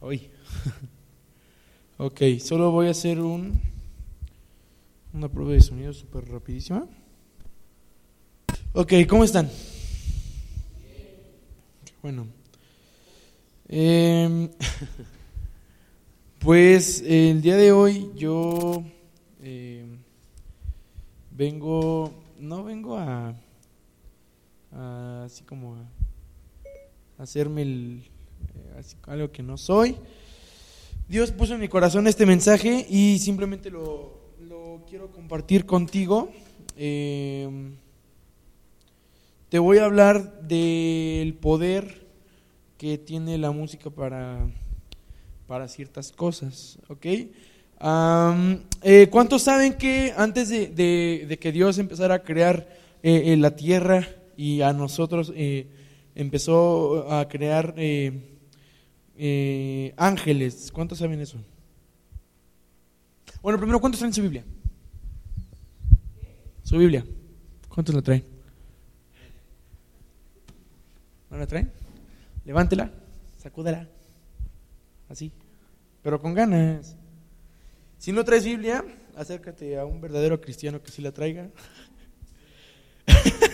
Hoy. ok, solo voy a hacer un una prueba de sonido súper rapidísima. Ok, ¿cómo están? Bueno. Em, pues el día de hoy yo em, vengo, no vengo a, a así como a hacerme el, eh, algo que no soy. Dios puso en mi corazón este mensaje y simplemente lo, quiero compartir contigo. Em, te voy a hablar del poder que tiene la música para, para ciertas cosas, ¿ok? Eh, ¿Cuántos saben que antes de, de- que Dios empezara a crear eh, eh, la tierra y a nosotros eh, empezó a crear eh, eh, ángeles? ¿Cuántos saben eso? Bueno, primero, ¿cuántos traen su Biblia? Su Biblia. ¿Cuántos la traen? ¿No la traen? Levántela, sacúdela. Así. Pero con ganas. Si no traes Biblia, acércate a un verdadero cristiano que sí la traiga.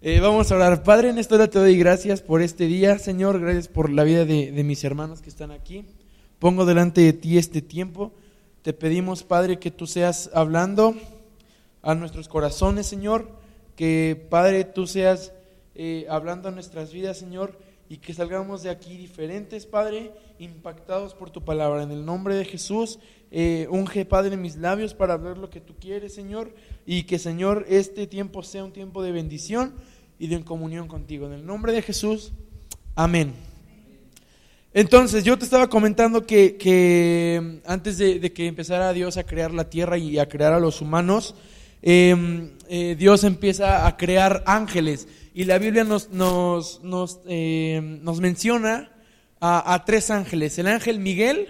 Eh, vamos a orar. Padre, en esta hora te doy gracias por este día, Señor. Gracias por la vida de, de mis hermanos que están aquí. Pongo delante de ti este tiempo. Te pedimos, Padre, que tú seas hablando a nuestros corazones, Señor. Que, Padre, tú seas eh, hablando a nuestras vidas, Señor. Y que salgamos de aquí diferentes, Padre, impactados por tu palabra. En el nombre de Jesús, eh, unge, Padre, mis labios para hablar lo que tú quieres, Señor. Y que, Señor, este tiempo sea un tiempo de bendición y de comunión contigo. En el nombre de Jesús, amén. Entonces, yo te estaba comentando que, que antes de, que empezara Dios a crear la tierra y a crear a los humanos, eh, eh, Dios empieza a crear ángeles. Y la Biblia nos, nos, nos, eh, nos menciona a, tres ángeles. El ángel Miguel,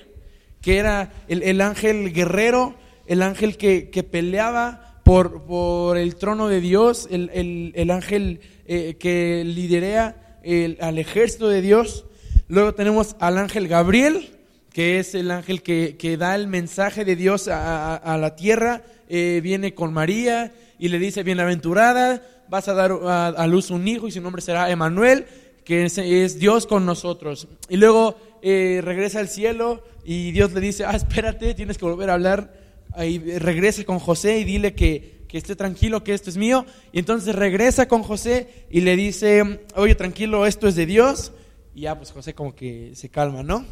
que era el, el ángel guerrero, el ángel que, que peleaba por, por el trono de Dios, el, el- el ángel eh, que liderea al ejército de Dios. Luego tenemos al ángel Gabriel, que es el ángel que, que da el mensaje de Dios a, a- a la tierra. Eh, viene con María y le dice, bienaventurada, vas a dar a, a luz un hijo y su nombre será Emanuel, que es, Dios con nosotros. Y luego eh, regresa al cielo y Dios le dice, ah, espérate, tienes que volver a hablar. Ahí regresa con José y dile que, que esté tranquilo, que esto es mío. Y entonces regresa con José y le dice, oye, tranquilo, esto es de Dios. Y ya, pues José como que se calma, ¿no?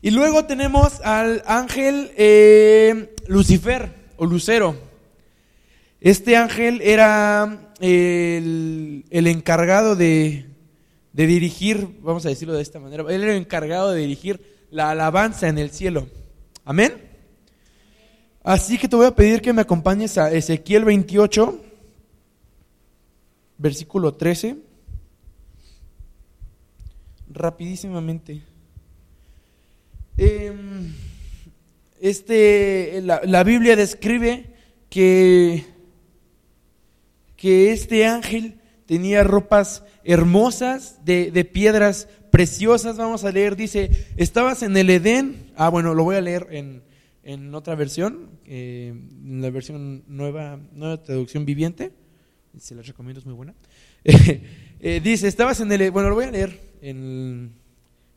Y luego tenemos al ángel eh, Lucifer o Lucero. Este ángel era el, el encargado de, dirigir, vamos a decirlo de esta manera, él era el encargado de dirigir la alabanza en el cielo. Amén. Así que te voy a pedir que me acompañes a Ezequiel 28, versículo 13, rapidísimamente. Em, este, la Biblia describe que, que este ángel tenía ropas hermosas de, de piedras preciosas. Vamos a leer, dice, estabas en el Edén. Ah, bueno, lo voy a leer en, en otra versión, eh, en la versión nueva, nueva traducción viviente. Se la recomiendo, es muy buena. Eh, dice, estabas en el... Bueno, lo voy a leer en,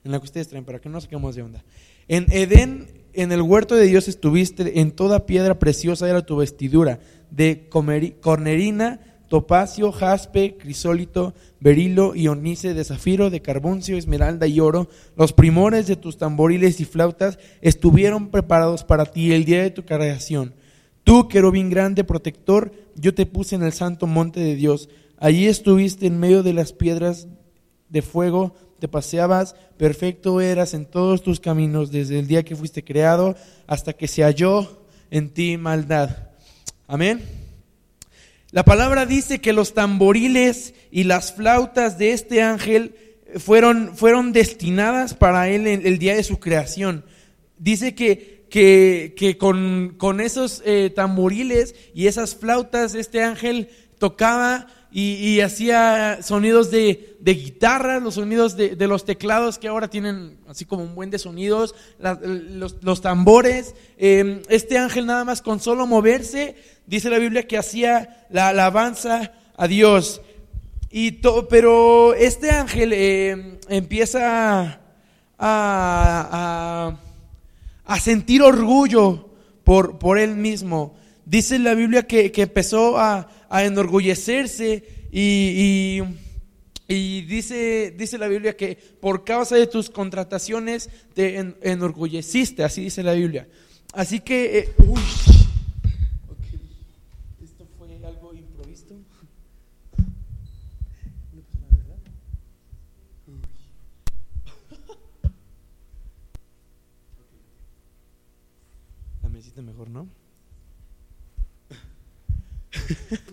en la que ustedes traen para que no nos saquemos de onda. En Edén, en el huerto de Dios estuviste, en toda piedra preciosa era tu vestidura, de comeri- cornerina, topacio, jaspe, crisólito, berilo, ionice, de zafiro, de carbuncio, esmeralda y oro. Los primores de tus tamboriles y flautas estuvieron preparados para ti el día de tu creación. Tú, querubín grande, protector, yo te puse en el santo monte de Dios. Allí estuviste en medio de las piedras de fuego, te paseabas, perfecto eras en todos tus caminos desde el día que fuiste creado hasta que se halló en ti maldad. Amén. La palabra dice que los tamboriles y las flautas de este ángel fueron, fueron destinadas para él en el día de su creación. Dice que, que, que con, con esos eh, tamboriles y esas flautas este ángel tocaba y, hacía sonidos de, de guitarra, los sonidos de, los teclados que ahora tienen así como un buen de sonidos, los, tambores. Em, este ángel nada más con solo moverse, dice la Biblia que hacía la alabanza a Dios. Y pero este ángel em, empieza a, a, sentir orgullo por, por él mismo. Dice la Biblia que, que empezó a, a enorgullecerse y, y, dice, dice la Biblia que por causa de tus contrataciones te enorgulleciste, así dice la Biblia. Así que, eh, uy, esto fue algo improvisto. La mejor, ¿no?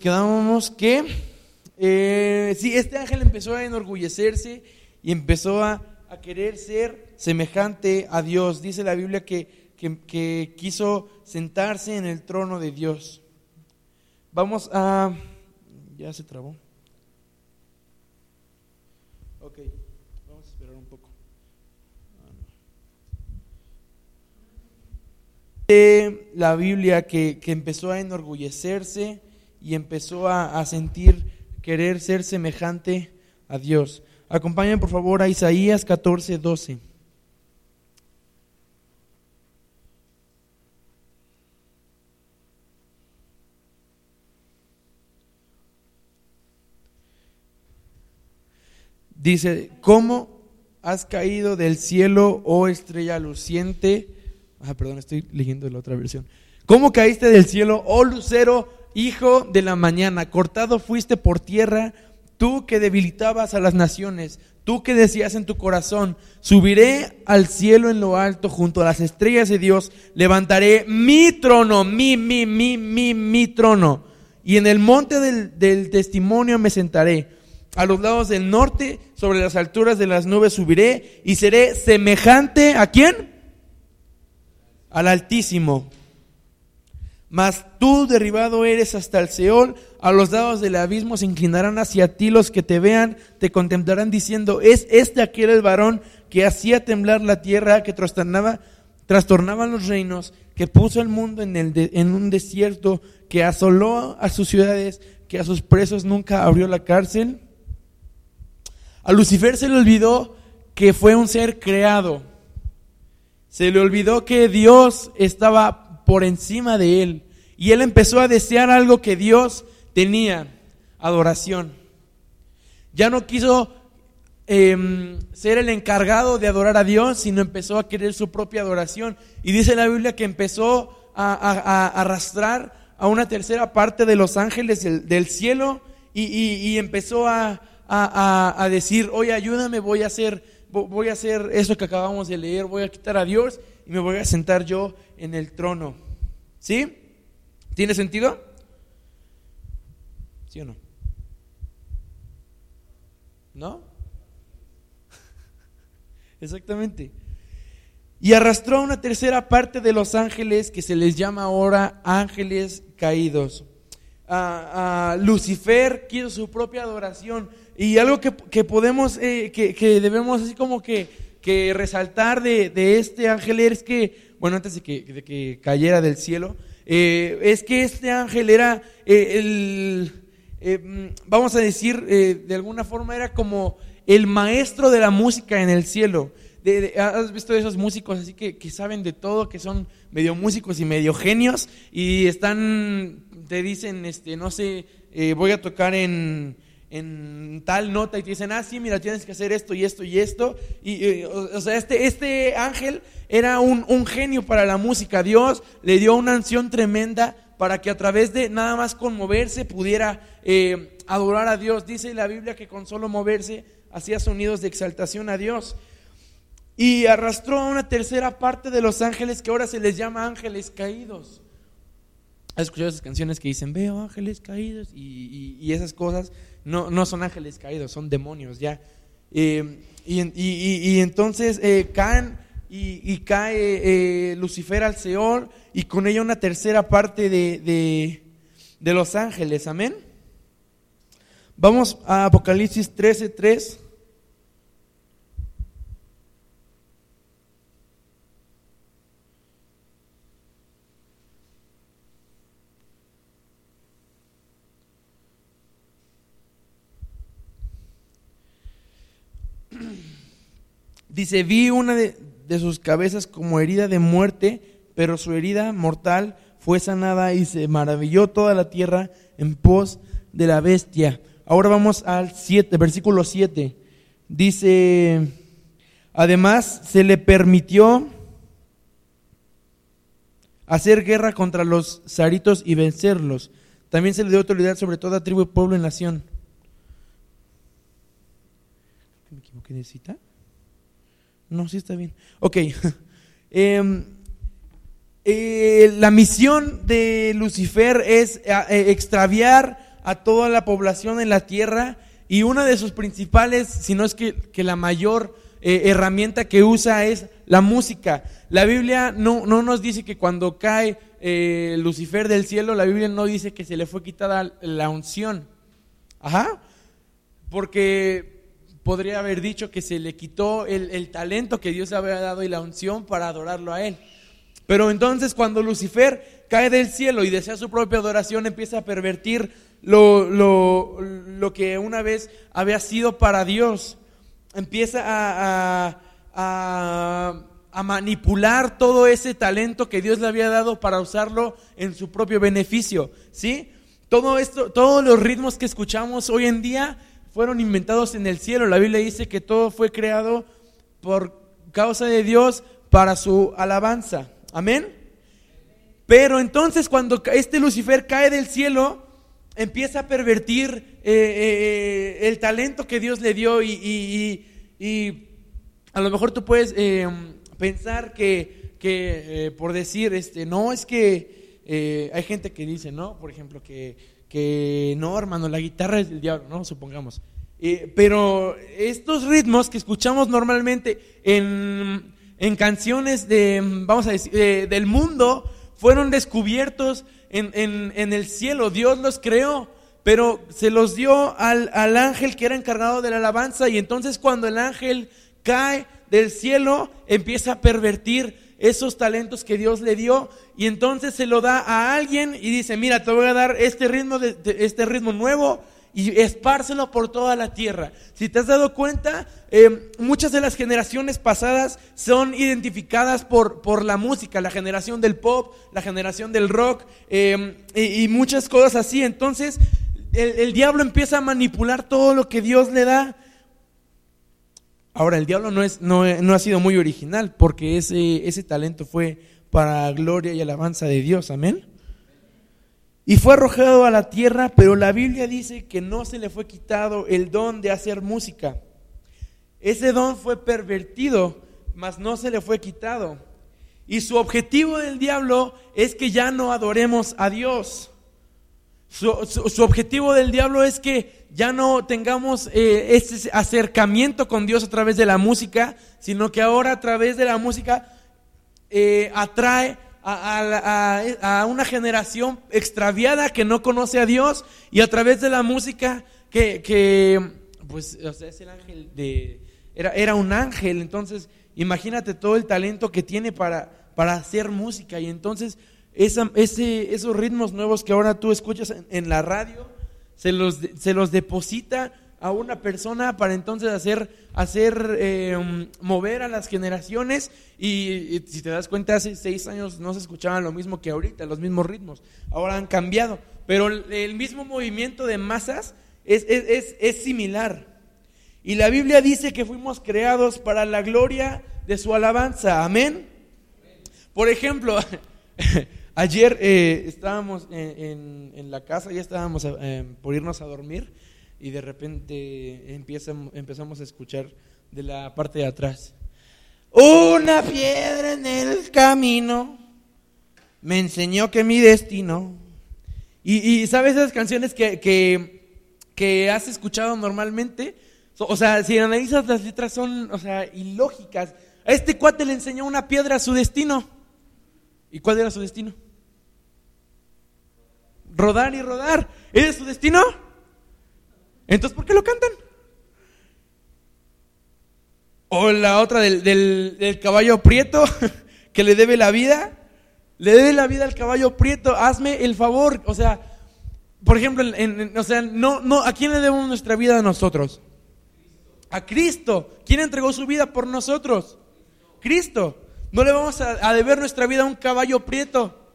Quedábamos que, eh, sí, este ángel empezó a enorgullecerse y empezó a, querer ser semejante a Dios. Dice la Biblia que, que, quiso sentarse en el trono de Dios. Vamos a... Ya se trabó. Ok, vamos a esperar un poco. La Biblia que, que empezó a enorgullecerse y empezó a, sentir querer ser semejante a Dios. Acompáñenme por favor a Isaías 14, 12. Dice, ¿cómo has caído del cielo, oh estrella luciente? Ah, perdón, estoy leyendo la otra versión. ¿Cómo caíste del cielo, oh lucero Hijo de la mañana, cortado fuiste por tierra, tú que debilitabas a las naciones, tú que decías en tu corazón, subiré al cielo en lo alto junto a las estrellas de Dios, levantaré mi trono, mi, mi, mi, mi, mi trono, y en el monte del, del testimonio me sentaré. A los lados del norte, sobre las alturas de las nubes subiré y seré semejante a quién? Al Altísimo mas tú derribado eres hasta el Seol, a los lados del abismo se inclinarán hacia ti los que te vean, te contemplarán diciendo, es este aquel el varón que hacía temblar la tierra, que trastornaba, los reinos, que puso el mundo en, en un desierto, que asoló a sus ciudades, que a sus presos nunca abrió la cárcel. A Lucifer se le olvidó que fue un ser creado. Se le olvidó que Dios estaba por encima de él. Y él empezó a desear algo que Dios tenía, adoración. Ya no quiso em, ser el encargado de adorar a Dios, sino empezó a querer su propia adoración. Y dice la Biblia que empezó a, arrastrar a una tercera parte de los ángeles del, cielo y, empezó a, a, decir, oye, ayúdame, voy a hacer, voy a hacer eso que acabamos de leer, voy a quitar a Dios y me voy a sentar yo en el trono. ¿Sí? ¿Tiene sentido? ¿Sí o no? ¿No? Exactamente. Y arrastró una tercera parte de los ángeles que se les llama ahora ángeles caídos. A, Lucifer quiso su propia adoración. Y algo que, podemos, eh, que, debemos así como que, que resaltar de, este ángel es que bueno, antes de que, cayera del cielo, eh, es que este ángel era eh, el, eh, mm, vamos a decir, de alguna forma era como el maestro de la música en el cielo. ¿Has visto esos músicos así que, que, saben de todo, que son medio músicos y medio genios y están, te dicen, este, no sé, voy a tocar en, en tal nota y te dicen, ah, sí, mira, tienes que hacer esto y esto y esto. Y, o, sea, este, este ángel era un, un, genio para la música. Dios le dio una unción tremenda para que a través de nada más con moverse pudiera eh, adorar a Dios. Dice la Biblia que con solo moverse hacía sonidos de exaltación a Dios. Y arrastró a una tercera parte de los ángeles que ahora se les llama ángeles caídos. ¿Has escuchado esas canciones que dicen, veo ángeles caídos? Y, y esas cosas no, no son ángeles caídos, son demonios ya. Eh, y, entonces eh, caen y, cae eh, Lucifer al Seol y con ella una tercera parte de, de, los ángeles, amén. Vamos a Apocalipsis 13, Dice, vi una de, sus cabezas como herida de muerte, pero su herida mortal fue sanada y se maravilló toda la tierra en pos de la bestia. Ahora vamos al 7, versículo 7. Dice, además se le permitió hacer guerra contra los saritos y vencerlos. También se le dio autoridad sobre toda tribu, pueblo y nación. ¿Me equivoqué de cita? No, sí está bien. Ok. eh, eh, la misión de Lucifer es eh, eh, extraviar a toda la población en la tierra y una de sus principales, si no es que, la mayor herramienta que usa es la música. La Biblia no, no nos dice que cuando cae Lucifer del cielo, la Biblia no dice que se le fue quitada la unción. Ajá. Porque podría haber dicho que se le quitó el, el talento que Dios le había dado y la unción para adorarlo a él. Pero entonces cuando Lucifer cae del cielo y desea su propia adoración, empieza a pervertir lo, lo, que una vez había sido para Dios. Empieza a, a, a, manipular todo ese talento que Dios le había dado para usarlo en su propio beneficio. ¿Sí? Todo esto, todos los ritmos que escuchamos hoy en día fueron inventados en el cielo. La Biblia dice que todo fue creado por causa de Dios para su alabanza. Amén. Pero entonces cuando este Lucifer cae del cielo, empieza a pervertir eh, eh, eh, el talento que Dios le dio y, a lo mejor tú puedes pensar que, por decir, este, no, es que hay gente que dice, ¿no? Por ejemplo, que, que no, hermano, la guitarra es del diablo, ¿no? Supongamos. pero estos ritmos que escuchamos normalmente en en canciones de, vamos a decir, del mundo fueron descubiertos en, en, el cielo. Dios los creó, pero se los dio al, al ángel que era encargado de la alabanza y entonces cuando el ángel cae del cielo empieza a pervertir esos talentos que Dios le dio y entonces se lo da a alguien y dice, mira, te voy a dar este ritmo, de, este ritmo nuevo y espárselo por toda la tierra. Si te has dado cuenta, eh, muchas de las generaciones pasadas son identificadas por, por la música, la generación del pop, la generación del rock eh, y, muchas cosas así. Entonces, el, diablo empieza a manipular todo lo que Dios le da. Ahora, el diablo no, es, no, no ha sido muy original porque ese, ese talento fue para gloria y alabanza de Dios. Amén y fue arrojado a la tierra, pero la Biblia dice que no se le fue quitado el don de hacer música. Ese don fue pervertido, mas no se le fue quitado. Y su objetivo del diablo es que ya no adoremos a Dios. Su, objetivo del diablo es que ya no tengamos eh, ese acercamiento con Dios a través de la música, sino que ahora a través de la música eh, atrae a, una generación extraviada que no conoce a Dios y a través de la música que, pues, o sea, es el ángel de, era, era un ángel, entonces imagínate todo el talento que tiene para, para hacer música. Y entonces esa, ese, esos ritmos nuevos que ahora tú escuchas en, la radio, se los, se los deposita a una persona para entonces hacer, hacer eh, mover a las generaciones. Y, si te das cuenta hace seis años no se escuchaban lo mismo que ahorita, los mismos ritmos, ahora han cambiado, pero el mismo movimiento de masas es, es, es similar. Y la Biblia dice que fuimos creados para la gloria de su alabanza, amén. Por ejemplo, ayer eh, estábamos en, en, la casa, ya estábamos eh, por irnos a dormir y de repente empezamos a escuchar de la parte de atrás. Una piedra en el camino me enseñó que mi destino. Y, sabes esas canciones que, que, has escuchado normalmente. O sea, si analizas las letras son, o sea, ilógicas. A este cuate le enseñó una piedra a su destino. ¿Y cuál era su destino? Rodar y rodar. ¿Era su destino? Entonces, ¿por qué lo cantan? O la otra del, del, caballo prieto que le debe la vida. Le debe la vida al caballo prieto. Hazme el favor. O sea, por ejemplo, o sea, no, no, ¿a quién le debemos nuestra vida a nosotros? A Cristo. ¿Quién entregó su vida por nosotros? Cristo. No le vamos a, a deber nuestra vida a un caballo prieto.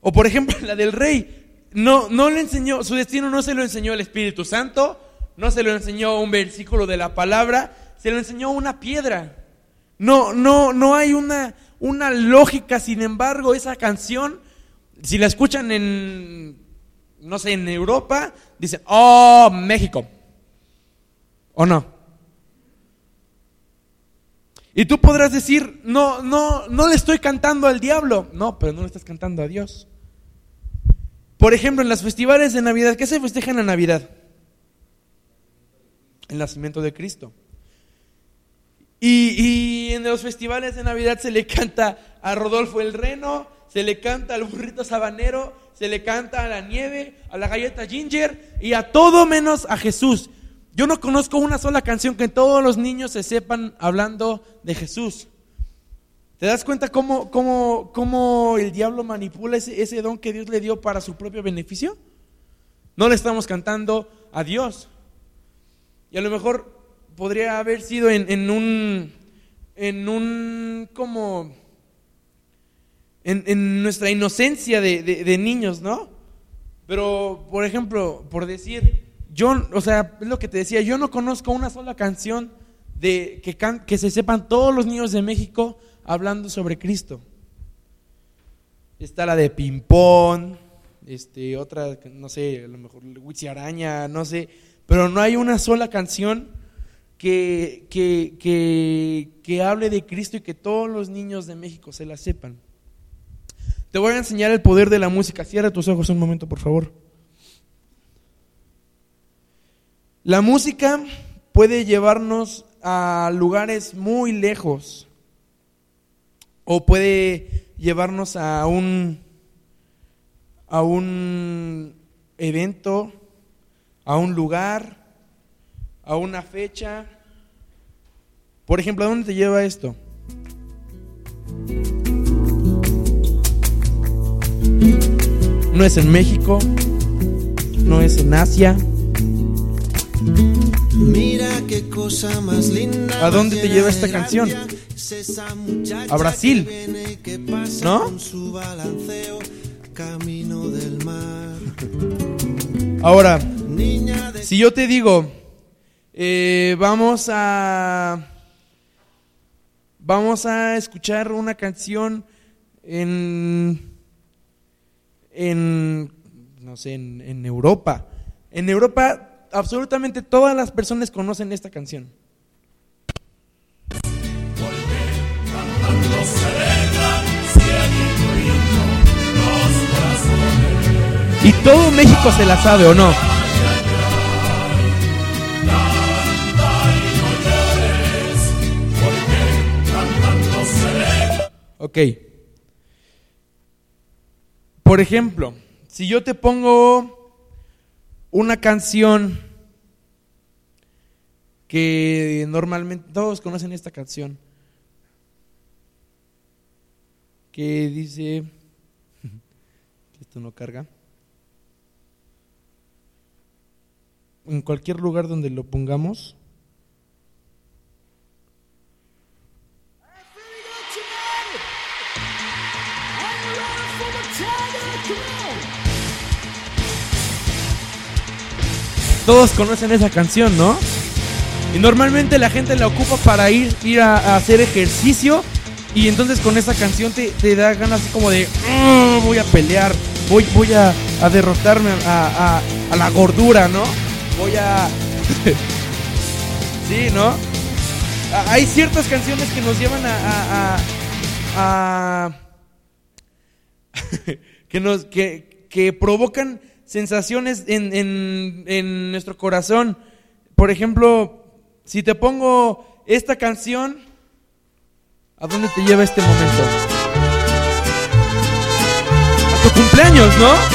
O por ejemplo, la del rey. No, no le enseñó, su destino no se lo enseñó el Espíritu Santo, no se lo enseñó un versículo de la palabra, se lo enseñó una piedra. No, no, no hay una, una lógica, sin embargo, esa canción, si la escuchan en, no sé, en Europa, dicen, oh, México. ¿O no? Y tú podrás decir, no, no, no le estoy cantando al diablo. No, pero no le estás cantando a Dios. Por ejemplo, en los festivales de Navidad, ¿qué se festeja en la Navidad? El nacimiento de Cristo. Y, en los festivales de Navidad se le canta a Rodolfo el Reno, se le canta al burrito sabanero, se le canta a la nieve, a la galleta ginger y a todo menos a Jesús. Yo no conozco una sola canción que todos los niños se sepan hablando de Jesús. ¿Te das cuenta cómo, cómo, cómo el diablo manipula ese, don que Dios le dio para su propio beneficio? No le estamos cantando a Dios. Y a lo mejor podría haber sido en, un, en un, como, en, nuestra inocencia de, de, niños, ¿no? Pero, por ejemplo, por decir, yo, o sea, es lo que te decía, yo no conozco una sola canción de que, que se sepan todos los niños de México hablando sobre Cristo. Está la de Pimpón, este, otra, no sé, a lo mejor Witsi Araña, no sé, pero no hay una sola canción que, que, que, que hable de Cristo y que todos los niños de México se la sepan. Te voy a enseñar el poder de la música. Cierra tus ojos un momento, por favor. La música puede llevarnos a lugares muy lejos o puede llevarnos a un, a un evento, a un lugar, a una fecha. Por ejemplo, ¿a dónde te lleva esto? No es en México, no es en Asia. Mira qué cosa más linda. ¿A dónde te lleva esta canción? A Brasil, ¿no? Ahora, si yo te digo, eh, vamos a vamos a escuchar una canción en en no sé, en, en Europa. En Europa absolutamente todas las personas conocen esta canción. Todo México se la sabe, ¿o no? Ok. Por ejemplo, si yo te pongo una canción que normalmente todos conocen esta canción, que dice, esto no carga, en cualquier lugar donde lo pongamos, Todos conocen esa canción, ¿no? Y normalmente la gente la ocupa para ir, ir a hacer ejercicio y entonces con esa canción te, da ganas así como de, oh, voy a pelear, voy, voy a, derrotarme a, la gordura, ¿no? Voy a... sí, ¿no? Hay ciertas canciones que nos llevan a... a, que, nos, que, que provocan sensaciones en, en, en nuestro corazón. Por ejemplo, si te pongo esta canción ¿A dónde te lleva este momento? A tu cumpleaños, ¿no?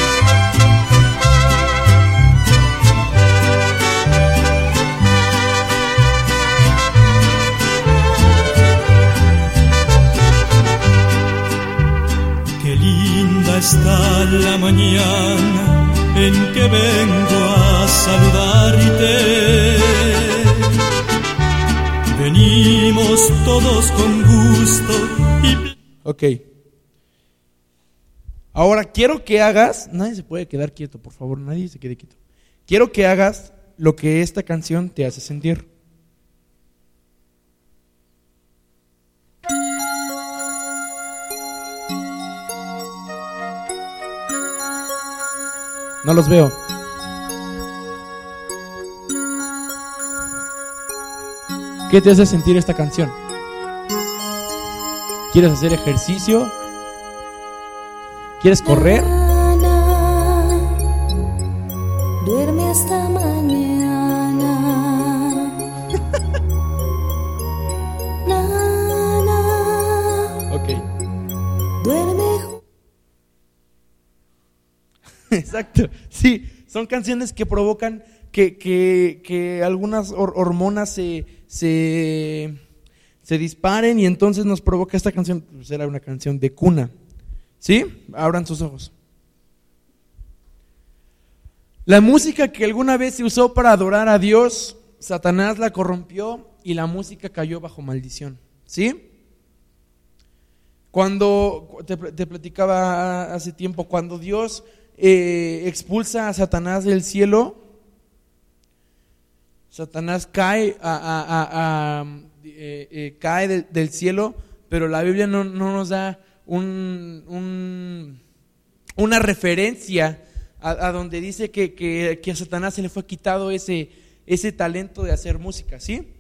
Llega la mañana en que vengo a saludarte. Venimos todos con gusto y... Ok. Ahora quiero que hagas, nadie se puede quedar quieto, por favor, nadie se quede quieto. Quiero que hagas lo que esta canción te hace sentir. No los veo. ¿Qué te hace sentir esta canción? ¿Quieres hacer ejercicio? ¿Quieres correr? Duerme hasta mañana. Exacto. Sí, son canciones que provocan que, que, que algunas hormonas se, se, se, disparen y entonces nos provoca esta canción. Pues era una canción de cuna. ¿Sí? Abran sus ojos. La música que alguna vez se usó para adorar a Dios, Satanás la corrompió y la música cayó bajo maldición. ¿Sí? Cuando, te, platicaba hace tiempo, cuando Dios eh, expulsa a Satanás del cielo, Satanás cae, eh, eh, cae del, cielo, pero la Biblia no, nos da un, una referencia a, donde dice que, a Satanás se le fue quitado ese, ese talento de hacer música, ¿sí?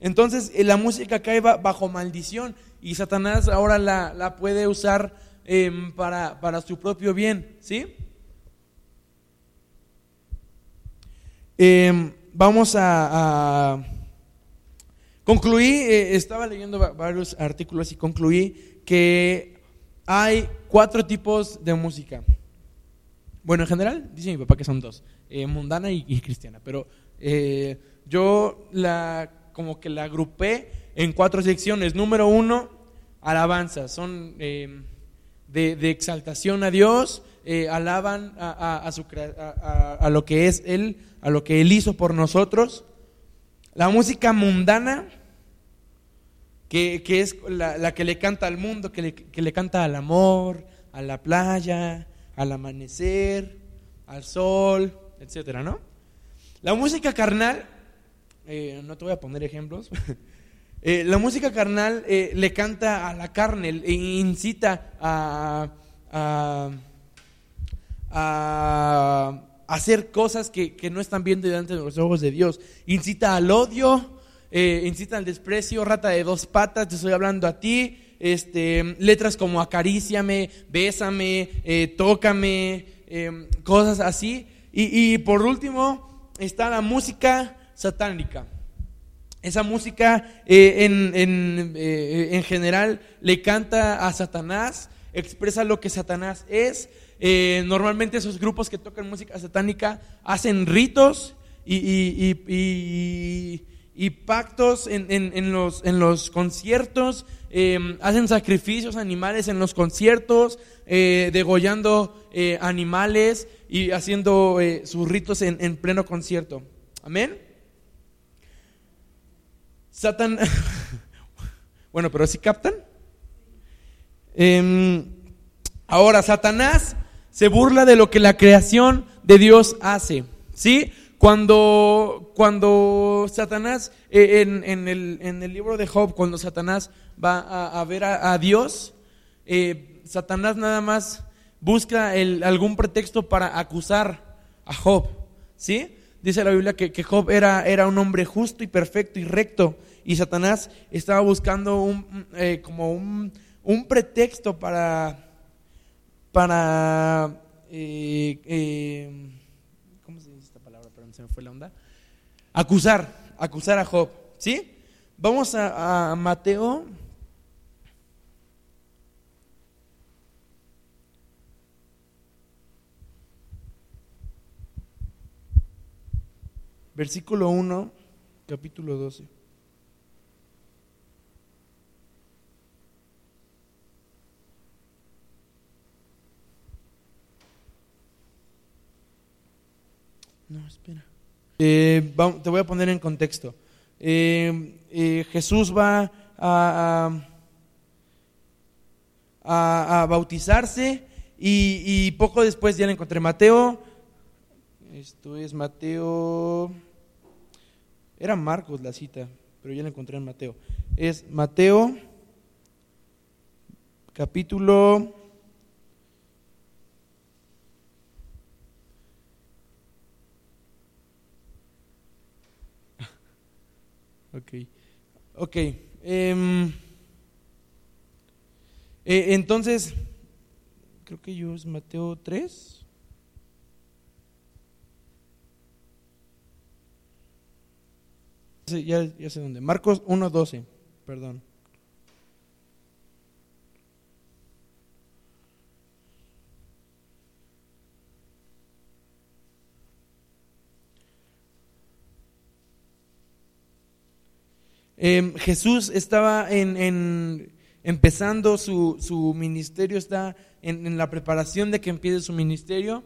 Entonces la música cae bajo maldición y Satanás ahora la, puede usar em, para, su propio bien, ¿sí? Em, vamos a, concluir concluí, eh, estaba leyendo varios artículos y concluí que hay cuatro tipos de música. Bueno, en general, dice mi papá que son dos, eh, mundana y, cristiana, pero eh, yo la como que la agrupé en cuatro secciones. Número uno, alabanza, son eh, de, exaltación a Dios, alaban a, su, a, lo que es Él, a lo que Él hizo por nosotros. La música mundana, que, es la, que le canta al mundo, que le, que le canta al amor, a la playa, al amanecer, al sol, etcétera, ¿no? La música carnal, eh, no te voy a poner ejemplos, eh, la música carnal eh, le canta a la carne, e incita a, a, hacer cosas que, que, no están viendo delante de los ojos de Dios, incita al odio, incita al desprecio, rata de dos patas, te estoy hablando a ti, este, letras como acaríciame, bésame, eh, tócame, em, cosas así. Y, por último está la música satánica. Esa música eh, en, eh, en, general le canta a Satanás, expresa lo que Satanás es. normalmente esos grupos que tocan música satánica hacen ritos y, y, y pactos en, en, los, en los conciertos Em, hacen sacrificios animales en los conciertos, eh, degollando eh, animales y haciendo eh, sus ritos en, pleno concierto. Amén. Satan, bueno, pero si captan. Em, ahora, Satanás se burla de lo que la creación de Dios hace. ¿Sí? Cuando, cuando Satanás, eh, en, el, libro de Job, cuando Satanás va a, ver a, Dios, eh, Satanás nada más busca algún pretexto para acusar a Job. ¿Sí? Dice la Biblia que, Job era, era, un hombre justo y perfecto y recto. Y Satanás estaba buscando un, eh, como un, pretexto para, para se me fue la onda. Acusar, acusar a Job. ¿Sí? Vamos a, Mateo. Versículo 1, capítulo 12. No, espera. Eh, te voy a poner en contexto. Eh, eh, Jesús va a, a, bautizarse y, y, poco después ya le encontré Mateo. Esto es Mateo era Marcos la cita, pero ya la encontré en Mateo. Es Mateo, capítulo. Ok. Ok. em, eh, entonces, creo que yo es Mateo 3. Ya, ya sé dónde. Marcos 1.12. Perdón. Eh, Jesús estaba en, en- empezando su, su ministerio, está en, en la preparación de que empiece su ministerio.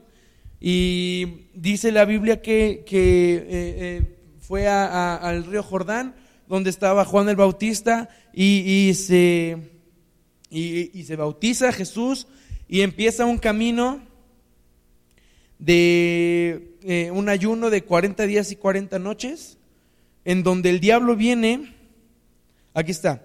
Y dice la Biblia que, que, eh, eh, fue al río Jordán, donde estaba Juan el Bautista, y, se, y, y se bautiza Jesús y empieza un camino de eh, un ayuno de 40 días y 40 noches, en donde el diablo viene Aquí está.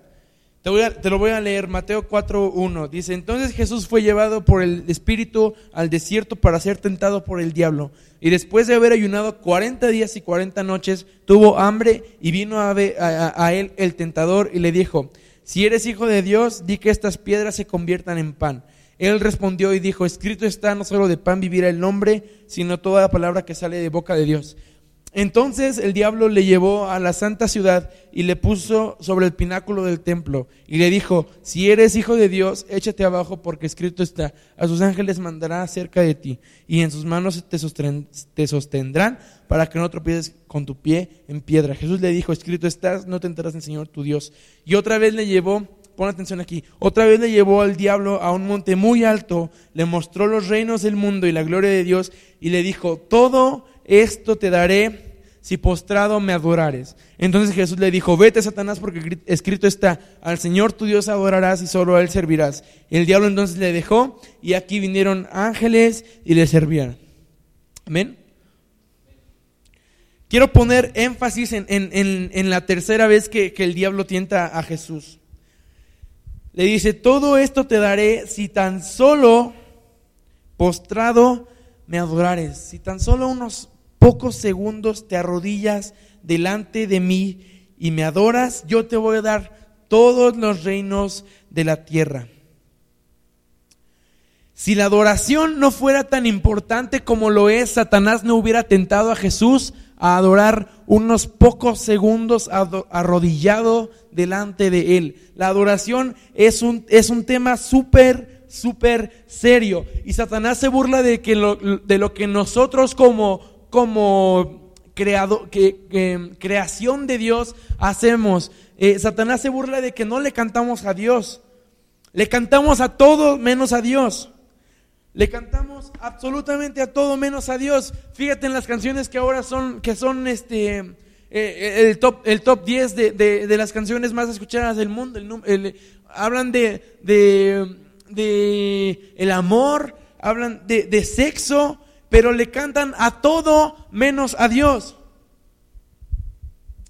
Te, voy a- te lo voy a leer, Mateo 4.1. Dice, entonces Jesús fue llevado por el Espíritu al desierto para ser tentado por el diablo. Y después de haber ayunado 40 días y 40 noches, tuvo hambre y vino a, a él el tentador y le dijo, si eres hijo de Dios, di que estas piedras se conviertan en pan. Él respondió y dijo, escrito está, no solo de pan vivirá el hombre, sino toda la palabra que sale de boca de Dios. Entonces el diablo le llevó a la santa ciudad y le puso sobre el pináculo del templo y le dijo, si eres hijo de Dios, échate abajo porque escrito está, a sus ángeles mandará cerca de ti y en sus manos te, te sostendrán para que no tropieces con tu pie en piedra. Jesús le dijo, escrito estás, no tentarás del Señor tu Dios. Y otra vez le llevó, pon atención aquí, otra vez le llevó al diablo a un monte muy alto, le mostró los reinos del mundo y la gloria de Dios y le dijo, todo esto te daré si postrado me adorares. Entonces Jesús le dijo, vete Satanás porque escrito está, al Señor tu Dios adorarás y solo a Él servirás. El diablo entonces le dejó y aquí vinieron ángeles y le servían. Amén. Quiero poner énfasis en, en- en- en la tercera vez que, que el diablo tienta a Jesús. Le dice, todo esto te daré si tan solo postrado me adorares, si tan solo unos pocos segundos te arrodillas delante de mí y me adoras, yo te voy a dar todos los reinos de la tierra. Si la adoración no fuera tan importante como lo es, Satanás no hubiera tentado a Jesús a adorar unos pocos segundos ado- arrodillado delante de él. La adoración es un, es un tema súper, súper serio. Y Satanás se burla de, que lo, de lo que nosotros como, como creado, que, que- creación de Dios hacemos. Eh, Satanás se burla de que no le cantamos a Dios. Le cantamos a todo menos a Dios. Le cantamos absolutamente a todo menos a Dios. Fíjate en las canciones que ahora son, que son este, eh, el, top, el top 10 de, de- de las canciones más escuchadas del mundo. El el- hablan de, de, de el amor, hablan de sexo, pero le cantan a todo menos a Dios.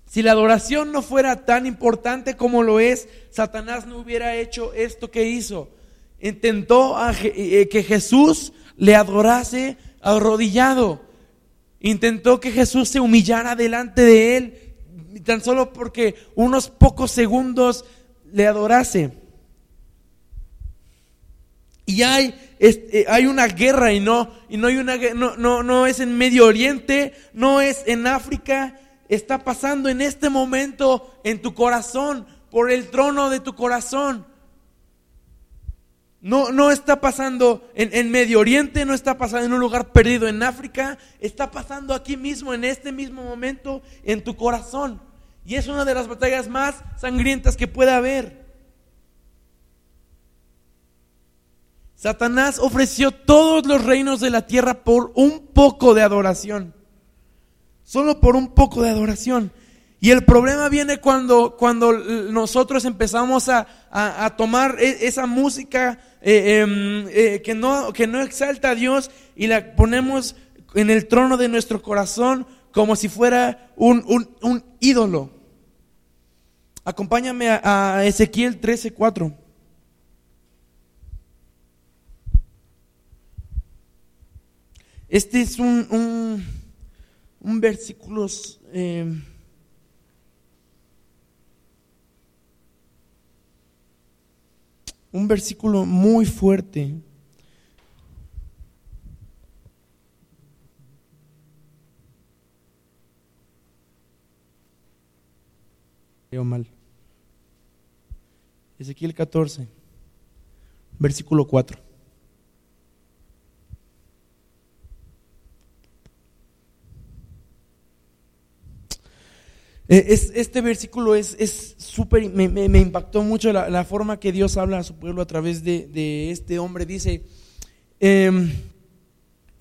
Si la adoración no fuera tan importante como lo es, Satanás no hubiera hecho esto que hizo. Intentó Je- eh, que Jesús le adorase arrodillado. Intentó que Jesús se humillara delante de él, tan solo porque unos pocos segundos le adorase. Y hay, eh, hay una guerra y no, y no hay una no, no, no es en Medio Oriente, no es en África, está pasando en este momento en tu corazón, por el trono de tu corazón. No, no está pasando en, en Medio Oriente, no está pasando en un lugar perdido en África, está pasando aquí mismo, en este mismo momento, en tu corazón. Y es una de las batallas más sangrientas que puede haber. Satanás ofreció todos los reinos de la tierra por un poco de adoración. solo por un poco de adoración. Y el problema viene cuando, cuando nosotros empezamos a, a, tomar e, esa música eh, em, eh, que, no, que no exalta a Dios y la ponemos en el trono de nuestro corazón como si fuera un, un, ídolo. Acompáñame a, a Ezequiel 13:4. Este es un, un, un versículo eh, un versículo muy fuerte. Leo mal. Ezequiel 14, versículo 4. Eh, es, este versículo es súper, me, me, impactó mucho la, forma que Dios habla a su pueblo a través de, de este hombre. Dice, eh,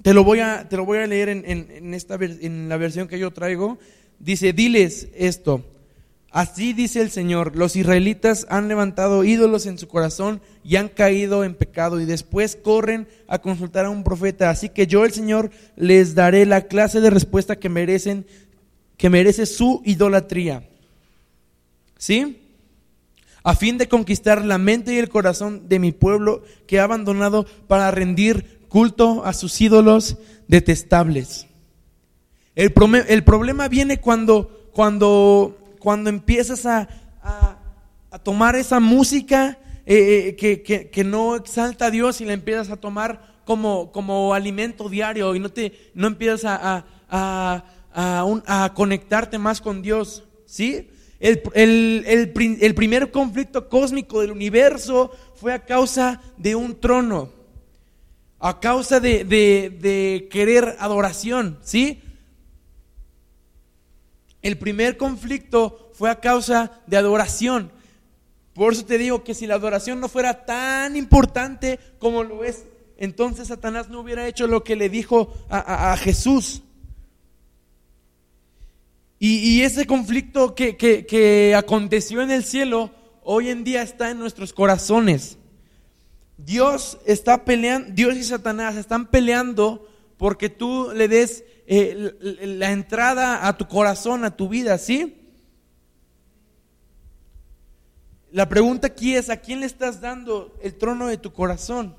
te, lo voy a, te lo voy a leer en, en, esta, en la versión que yo traigo. Dice, diles esto. Así dice el Señor, los israelitas han levantado ídolos en su corazón y han caído en pecado y después corren a consultar a un profeta. Así que yo el Señor les daré la clase de respuesta que merecen que merece su idolatría. ¿Sí? A fin de conquistar la mente y el corazón de mi pueblo que ha abandonado para rendir culto a sus ídolos detestables. El, el problema viene cuando, cuando, cuando empiezas a, a, tomar esa música eh, eh, que, que, que, no exalta a Dios y la empiezas a tomar como, como alimento diario y no, te, no empiezas a, a a, conectarte más con Dios. ¿Sí? El, primer conflicto cósmico del universo fue a causa de un trono, a causa de, querer adoración, ¿sí? El primer conflicto fue a causa de adoración. Por eso te digo que si la adoración no fuera tan importante como lo es, entonces Satanás no hubiera hecho lo que le dijo a Jesús. Y, ese conflicto que, que, aconteció en el cielo, hoy en día está en nuestros corazones. Dios está peleando, Dios y Satanás están peleando porque tú le des eh, la entrada a tu corazón, a tu vida, ¿sí? La pregunta aquí es, ¿a quién le estás dando el trono de tu corazón?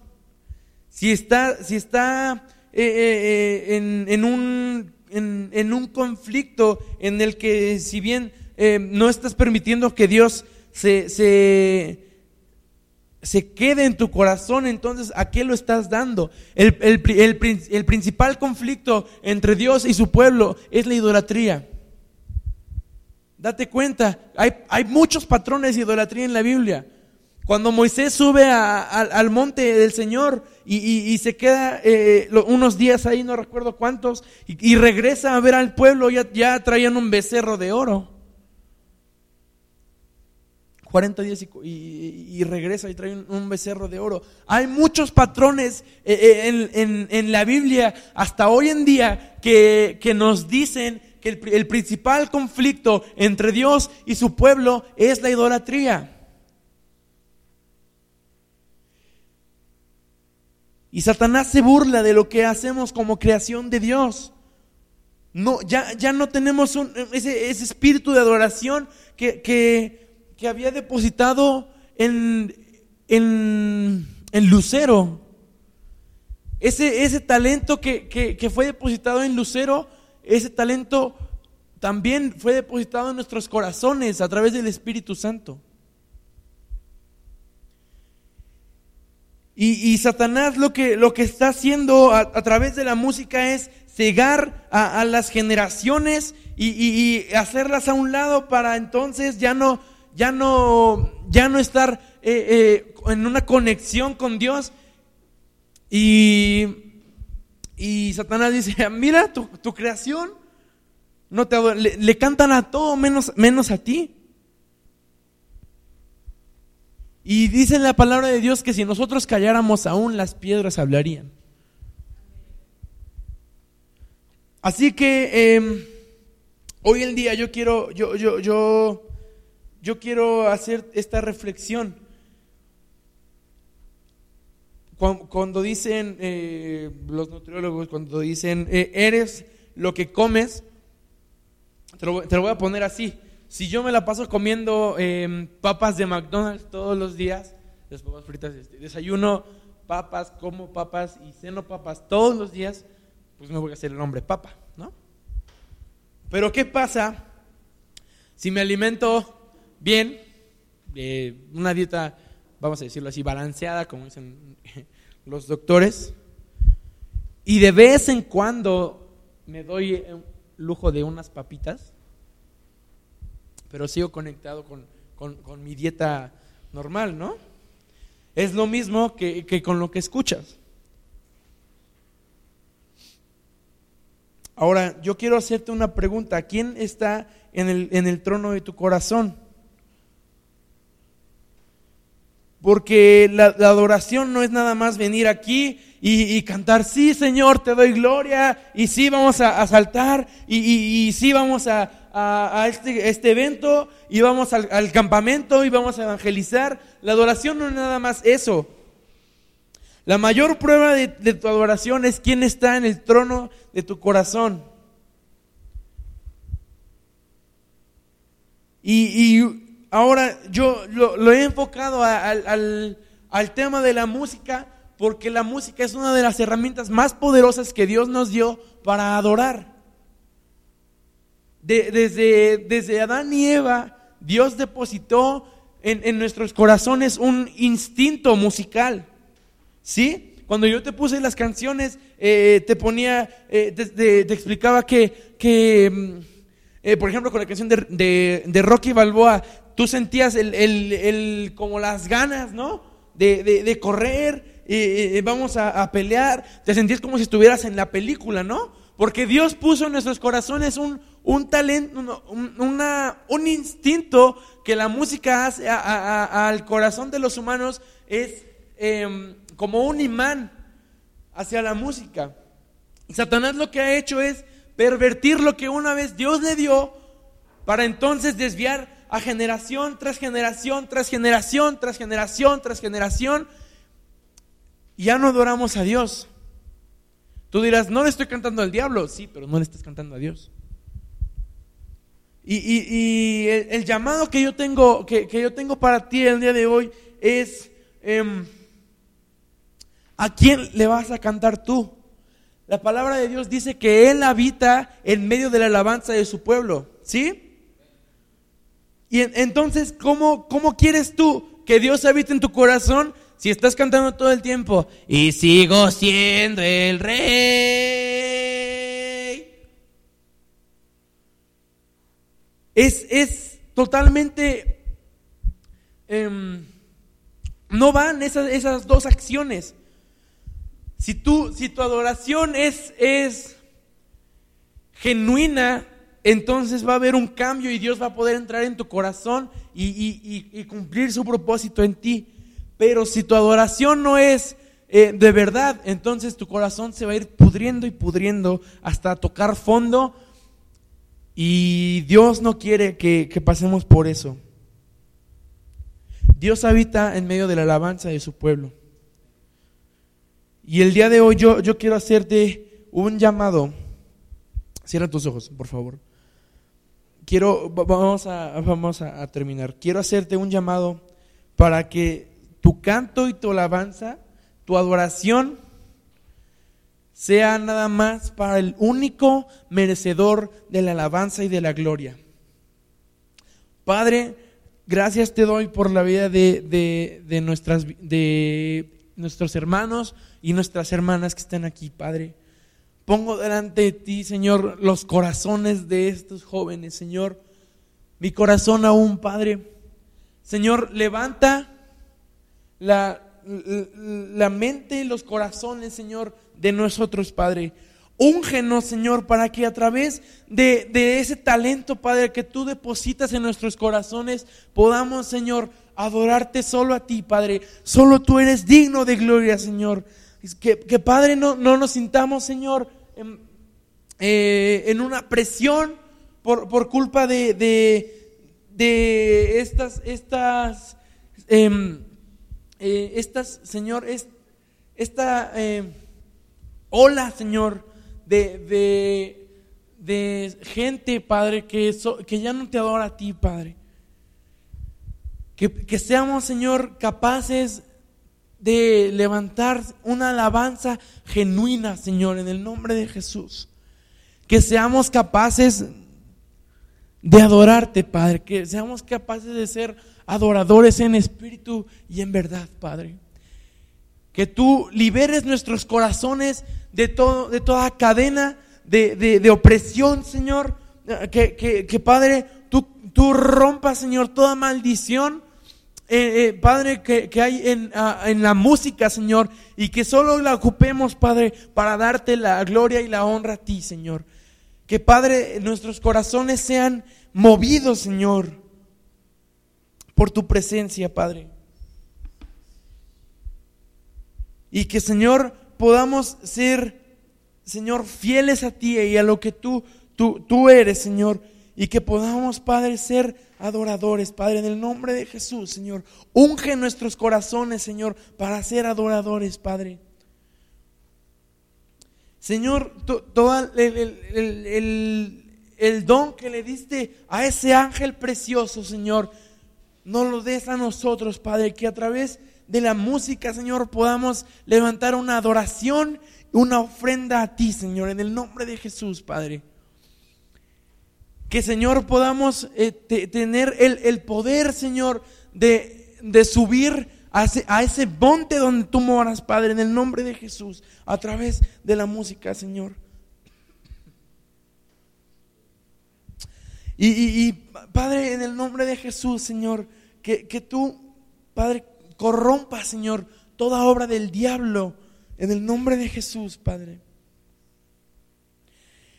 Si está, si está eh, eh, en, en un en, un conflicto en el que si bien eh, no estás permitiendo que Dios se, se, quede en tu corazón, entonces ¿a qué lo estás dando? El, el, principal conflicto entre Dios y su pueblo es la idolatría. Date cuenta, hay, hay muchos patrones de idolatría en la Biblia. Cuando Moisés sube al monte del Señor y, se queda eh, unos días ahí, no recuerdo cuántos, y, regresa a ver al pueblo, ya, ya traían un becerro de oro. 40 días y, regresa y trae un, becerro de oro. Hay muchos patrones eh, eh, en, la Biblia hasta hoy en día que, nos dicen que el, el principal conflicto entre Dios y su pueblo es la idolatría. Y Satanás se burla de lo que hacemos como creación de Dios. No, ya, ya no tenemos ese, espíritu de adoración que, que, había depositado en, en, Lucero. Ese, ese talento que, que fue depositado en Lucero, ese talento también fue depositado en nuestros corazones a través del Espíritu Santo. Y, Satanás lo que, lo que está haciendo a, través de la música es cegar a, las generaciones y, hacerlas a un lado para entonces ya no, ya no, ya no estar eh, eh, en una conexión con Dios. Y, y Satanás dice, mira tu, tu creación, no te le, le, cantan a todo menos, menos a ti. Y dice la palabra de Dios que si nosotros calláramos aún las piedras hablarían. Así que em, hoy en día yo quiero, yo, yo, yo, quiero hacer esta reflexión. Cuando, dicen eh, los nutriólogos, cuando dicen eh, eres lo que comes, te lo voy a poner así. Si yo me la paso comiendo em, papas de McDonald's todos los días, las papas fritas, este, desayuno papas, como papas y ceno papas todos los días, pues me voy a hacer el hombre papa, ¿no? Pero ¿qué pasa si me alimento bien, de una dieta, vamos a decirlo así, balanceada, como dicen los doctores, y de vez en cuando me doy el lujo de unas papitas, pero sigo conectado con, con- mi dieta normal, ¿no? Es lo mismo que, que con lo que escuchas. Ahora, yo quiero hacerte una pregunta. ¿Quién está en el, en el trono de tu corazón? Porque la, adoración no es nada más venir aquí y, cantar, sí Señor, te doy gloria, y sí vamos a, a saltar, y, y- y sí vamos a, a- este, este evento, y vamos al, al campamento, y vamos a evangelizar. La adoración no es nada más eso. La mayor prueba de, tu adoración es quién está en el trono de tu corazón. Y, y ahora yo lo, he enfocado al- al tema de la música porque la música es una de las herramientas más poderosas que Dios nos dio para adorar. De- desde, desde Adán y Eva, Dios depositó en, en nuestros corazones un instinto musical. ¿Sí? Cuando yo te puse las canciones, eh, te ponía, eh, te, explicaba que, que, mm, eh, por ejemplo, con la canción de, de- Rocky Balboa, tú sentías el, el- el- como las ganas, ¿no? De, de- correr, vamos a, a pelear, te sentías como si estuvieras en la película, ¿no? Porque Dios puso en nuestros corazones un, un talento, un, una- un instinto que la música hace al corazón de los humanos, es em, como un imán hacia la música. Satanás lo que ha hecho es pervertir lo que una vez Dios le dio para entonces desviar a generación tras generación, tras generación, tras generación, tras generación. Y ya no adoramos a Dios. Tú dirás, no le estoy cantando al diablo. Sí, pero no le estás cantando a Dios. Y, el, llamado que yo tengo, que, yo tengo para ti el día de hoy es, em, ¿a quién le vas a cantar tú? La palabra de Dios dice que Él habita en medio de la alabanza de su pueblo, ¿sí? Y en- entonces, ¿cómo, ¿cómo quieres tú que Dios habite en tu corazón si estás cantando todo el tiempo? Y sigo siendo el rey. Es, es totalmente... em, no van esas, esas dos acciones. Si, tú, si tu adoración es, es genuina, entonces va a haber un cambio y Dios va a poder entrar en tu corazón y, y- y- cumplir su propósito en ti. Pero si tu adoración no es eh, de verdad, entonces tu corazón se va a ir pudriendo y pudriendo hasta tocar fondo y Dios no quiere que, que pasemos por eso. Dios habita en medio de la alabanza de su pueblo. Y el día de hoy yo, yo quiero hacerte un llamado. Cierra tus ojos, por favor. Quiero, va- vamos, a, vamos a, a terminar. Quiero hacerte un llamado para que tu canto y tu alabanza, tu adoración, sea nada más para el único merecedor de la alabanza y de la gloria. Padre, gracias te doy por la vida de, de- de nuestras, de nuestros hermanos y nuestras hermanas que están aquí, Padre. Pongo delante de ti, Señor, los corazones de estos jóvenes, Señor. Mi corazón aún, Padre. Señor, levanta la, la mente y los corazones, Señor, de nosotros, Padre. Úngenos, Señor, para que a través de, de ese talento, Padre, que tú depositas en nuestros corazones, podamos, Señor, adorarte solo a ti, Padre. Solo tú eres digno de gloria, Señor. Que, que Padre, no, no nos sintamos, Señor, en, eh, en una presión por, por culpa de, de, de estas, estas, em, eh, estas, Señor, es, esta em, ola, Señor, de, de, gente, Padre, que, que ya no te adora a ti, Padre. Que, que seamos, Señor, capaces de levantar una alabanza genuina, Señor, en el nombre de Jesús. Que seamos capaces de adorarte, Padre. Que seamos capaces de ser adoradores en espíritu y en verdad, Padre. Que tú liberes nuestros corazones de, todo, de toda cadena de, de- opresión, Señor. Que, que- Padre, tú, tú rompas, Señor, toda maldición. eh, eh, Padre, que, que hay en, en la música, Señor, y que solo la ocupemos, Padre, para darte la gloria y la honra a ti, Señor. Que, Padre, nuestros corazones sean movidos, Señor, por tu presencia, Padre. Y que, Señor, podamos ser, Señor, fieles a ti y a lo que tú, tú, tú eres, Señor. Y que podamos, Padre, ser adoradores, Padre, en el nombre de Jesús, Señor. Unge nuestros corazones, Señor, para ser adoradores, Padre. Señor, to- todo el, el- el- el- el don que le diste a ese ángel precioso, Señor, no lo des a nosotros, Padre, que a través de la música, Señor, podamos levantar una adoración, una ofrenda a ti, Señor, en el nombre de Jesús, Padre. Que, Señor, podamos eh, te- tener el, el poder, Señor, de, de subir a ese, a monte donde tú moras, Padre, en el nombre de Jesús, a través de la música, Señor. Y, y- y, Padre, en el nombre de Jesús, Señor, que, que tú, Padre, corrompas, Señor, toda obra del diablo, en el nombre de Jesús, Padre.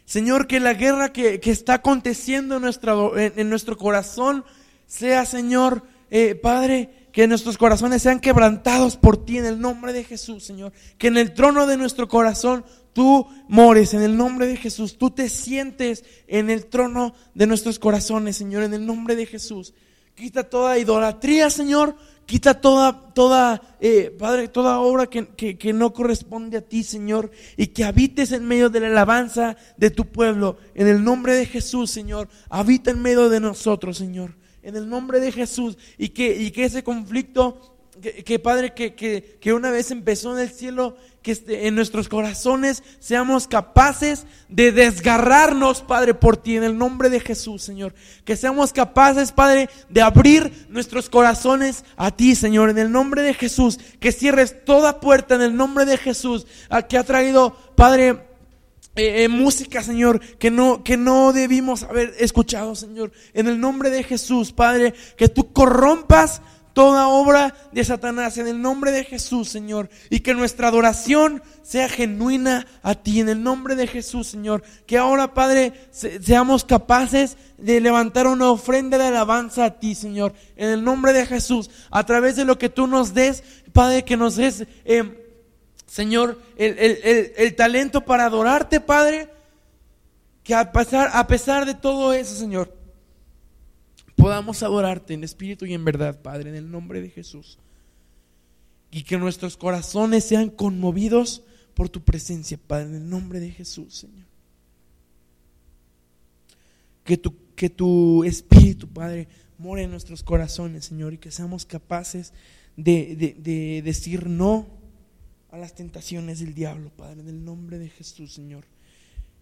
Señor, que la guerra que, que está aconteciendo en, en nuestro corazón sea, Señor, eh, Padre, que nuestros corazones sean quebrantados por ti en el nombre de Jesús, Señor. Que en el trono de nuestro corazón tú mores en el nombre de Jesús. Tú te sientes en el trono de nuestros corazones, Señor, en el nombre de Jesús. Quita toda idolatría, Señor. Quita toda, toda, eh, Padre, toda obra que, que- que no corresponde a ti, Señor. Y que habites en medio de la alabanza de tu pueblo. En el nombre de Jesús, Señor. Habita en medio de nosotros, Señor. En el nombre de Jesús. Y que, y que ese conflicto que, Padre, que, que, que una vez empezó en el cielo, que este- en nuestros corazones seamos capaces de desgarrarnos, Padre, por ti, en el nombre de Jesús, Señor. Que seamos capaces, Padre, de abrir nuestros corazones a ti, Señor, en el nombre de Jesús. Que cierres toda puerta en el nombre de Jesús, a que ha traído, Padre, eh, eh, música, Señor, que no, que no debimos haber escuchado, Señor. En el nombre de Jesús, Padre, que tú corrompas toda obra de Satanás en el nombre de Jesús, Señor. Y que nuestra adoración sea genuina a ti en el nombre de Jesús, Señor. Que ahora, Padre, se- seamos capaces de levantar una ofrenda de alabanza a ti, Señor. En el nombre de Jesús. A través de lo que tú nos des, Padre, que nos des... eh, Señor, el- el talento para adorarte, Padre, que a pesar, a pesar de todo eso, Señor, podamos adorarte en espíritu y en verdad, Padre, en el nombre de Jesús. Y que nuestros corazones sean conmovidos por tu presencia, Padre, en el nombre de Jesús, Señor. Que tu, que tu espíritu, Padre, more en nuestros corazones, Señor, y que seamos capaces de, de- de decir no a las tentaciones del diablo, Padre, en el nombre de Jesús, Señor.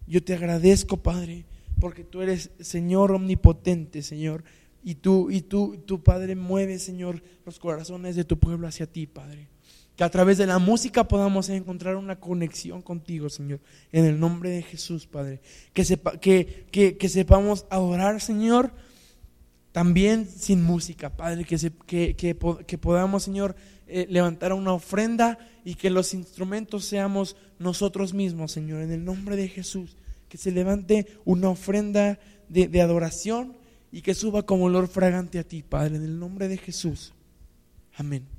Yo te agradezco, Padre, porque tú eres Señor omnipotente, Señor. Y tú, y tú, tu Padre, mueve, Señor, los corazones de tu pueblo hacia ti, Padre. Que a través de la música podamos encontrar una conexión contigo, Señor. En el nombre de Jesús, Padre. Que, sepa, que, que, sepamos adorar, Señor, también sin música, Padre, que, se- que, que po- que podamos, Señor, eh, levantar una ofrenda y que los instrumentos seamos nosotros mismos, Señor, en el nombre de Jesús. Que se levante una ofrenda de adoración y que suba como olor fragante a ti, Padre, en el nombre de Jesús. Amén.